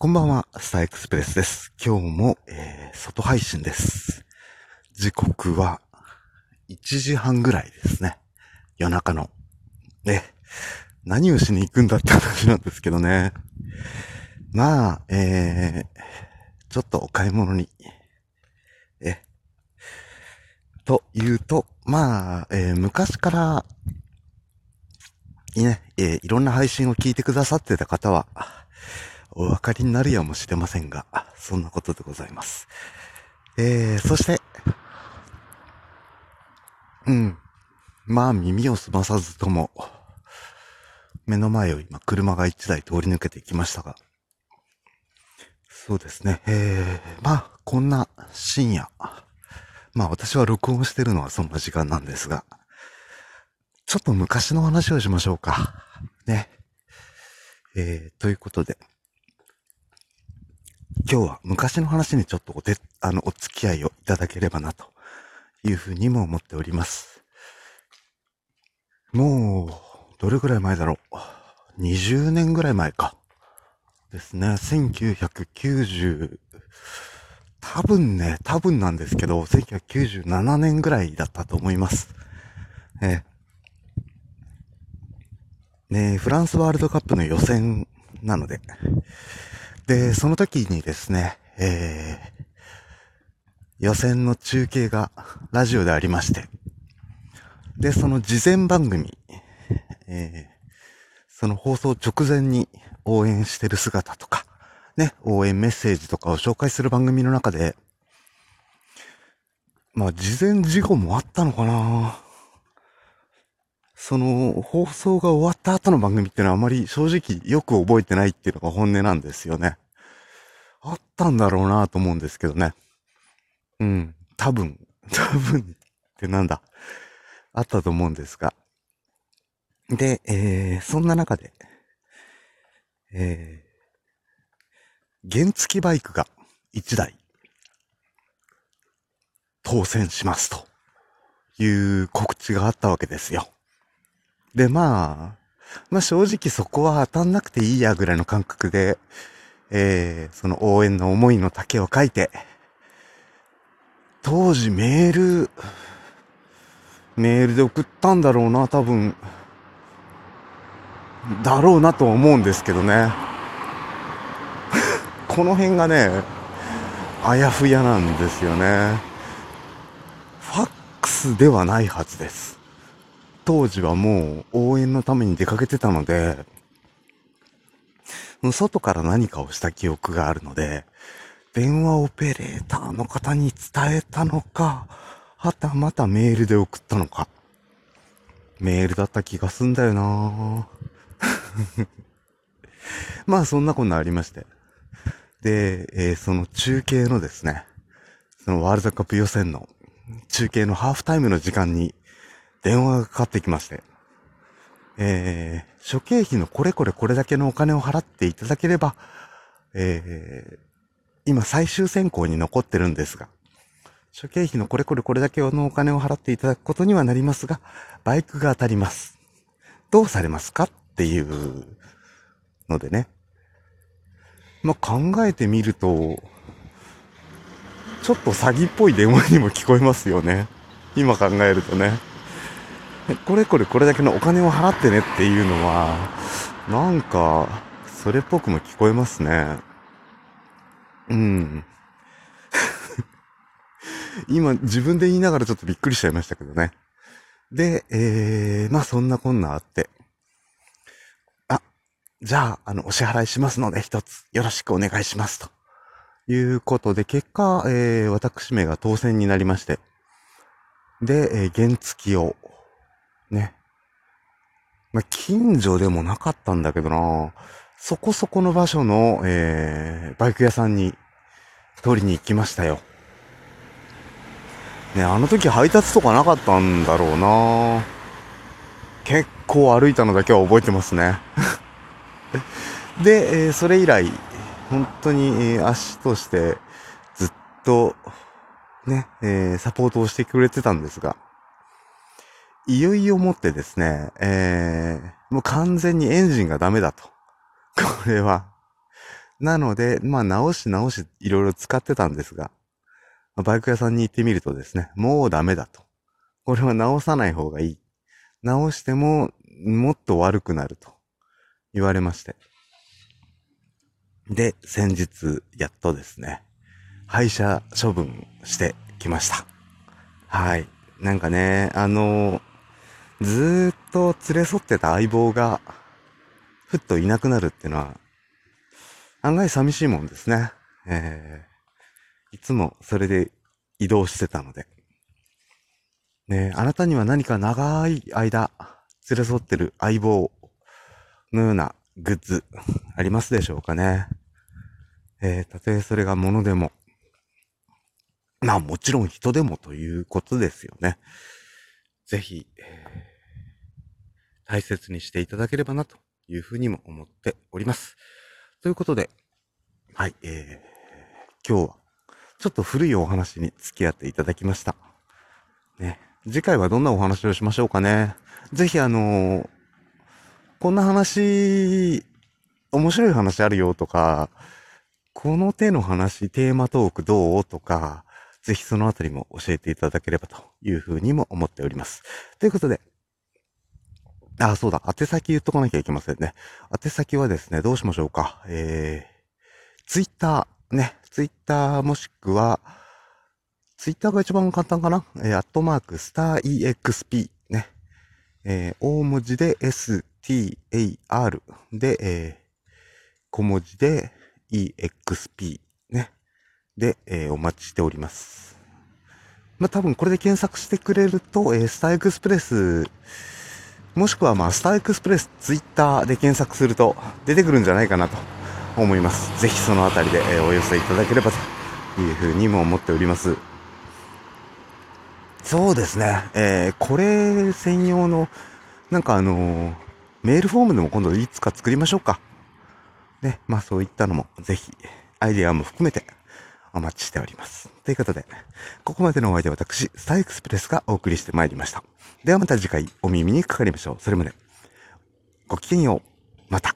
こんばんは、スターエクスプレスです。今日も、えー、外配信です。時刻は1時半ぐらいですね。夜中の。え、何をしに行くんだって話なんですけどね。まあ、えー、ちょっとお買い物に。え、というと、まあ、えー昔から、ね、えーいろんな配信を聞いてくださってた方は、お分かりになるやもしれませんが、そんなことでございます。えー、そして、うん。まあ耳を澄まさずとも、目の前を今車が一台通り抜けていきましたが、そうですね、えー、まあこんな深夜、まあ私は録音してるのはそんな時間なんですが、ちょっと昔の話をしましょうか。ね。えー、ということで、今日は昔の話にちょっとお手、あの、お付き合いをいただければな、というふうにも思っております。もう、どれぐらい前だろう？20年ぐらい前か。ですね。1990、多分ね、多分なんですけど、1997年ぐらいだったと思います。えねフランスワールドカップの予選なので、で、その時にですね、えー、予選の中継がラジオでありまして、で、その事前番組、えー、その放送直前に応援してる姿とか、ね、応援メッセージとかを紹介する番組の中で、まあ、事前事故もあったのかな。その、放送が終わった後の番組っていうのはあまり正直よく覚えてないっていうのが本音なんですよね。あったんだろうなと思うんですけどね。うん。多分、多分ってなんだ。あったと思うんですが。で、えー、そんな中で、えー、原付バイクが1台、当選しますという告知があったわけですよ。で、まあ、まあ正直そこは当たんなくていいやぐらいの感覚で、えー、その応援の思いの丈を書いて、当時メール、メールで送ったんだろうな、多分。だろうなと思うんですけどね。この辺がね、あやふやなんですよね。ファックスではないはずです。当時はもう応援のために出かけてたので、外から何かをした記憶があるので、電話オペレーターの方に伝えたのか、はたまたメールで送ったのか。メールだった気がすんだよな まあそんなこんなありまして。で、えーその中継のですね、そのワールドカップ予選の中継のハーフタイムの時間に電話がかかってきまして、えー、諸経費のこれこれこれだけのお金を払っていただければ、えー、今最終選考に残ってるんですが、諸経費のこれこれこれだけのお金を払っていただくことにはなりますが、バイクが当たります。どうされますかっていうのでね。まあ、考えてみると、ちょっと詐欺っぽい電話にも聞こえますよね。今考えるとね。これこれこれだけのお金を払ってねっていうのは、なんか、それっぽくも聞こえますね。うん。今自分で言いながらちょっとびっくりしちゃいましたけどね。で、えー、まあそんなこんなあって。あ、じゃあ、あの、お支払いしますので一つよろしくお願いしますと。いうことで、結果、えー、私名が当選になりまして。で、えー、原付を、ね。まあ、近所でもなかったんだけどなそこそこの場所の、えー、バイク屋さんに取りに行きましたよ。ね、あの時配達とかなかったんだろうな結構歩いたのだけは覚えてますね。で、えーそれ以来、本当に、足としてずっと、ね、えーサポートをしてくれてたんですが、いよいよもってですね、えーもう完全にエンジンがダメだと。これは、なので、まあ直し直しいろいろ使ってたんですが、バイク屋さんに行ってみるとですね、もうダメだと。これは直さない方がいい。直してももっと悪くなると言われまして。で、先日、やっとですね、廃車処分してきました。はい。なんかね、あのずーっと連れ添ってた相棒が、ふっといなくなるっていうのは、案外寂しいもんですね。えー、いつもそれで移動してたので。ねあなたには何か長い間連れ添ってる相棒のようなグッズありますでしょうかね。えー、たとえそれが物でも、まあもちろん人でもということですよね。ぜひ、えー、大切にしていただければなというふうにも思っております。ということで、はい、えー、今日はちょっと古いお話に付き合っていただきました。ね、次回はどんなお話をしましょうかね。ぜひあのー、こんな話、面白い話あるよとか、この手の話、テーマトークどうとか、ぜひそのあたりも教えていただければというふうにも思っております。ということで、あ、そうだ、宛先言っとかなきゃいけませんね。宛先はですね、どうしましょうか。えー、ツイッター、ね、ツイッターもしくは、ツイッターが一番簡単かな？えー、アットマーク、スター EXP、ね。えー、大文字で STAR で、えー、小文字で EXP。で、えー、お待ちしております。まあ、多分これで検索してくれると、えー、スターエクスプレス、もしくはまあ、スターエクスプレスツイッターで検索すると出てくるんじゃないかなと思います。ぜひそのあたりで、えー、お寄せいただければというふうにも思っております。そうですね。えー、これ専用の、なんかあのー、メールフォームでも今度いつか作りましょうか。ね、まあそういったのもぜひアイデアも含めてお待ちしております。ということで、ここまでのお相手は私、スターエクスプレスがお送りしてまいりました。ではまた次回お耳にかかりましょう。それまで、ごきげんよう。また。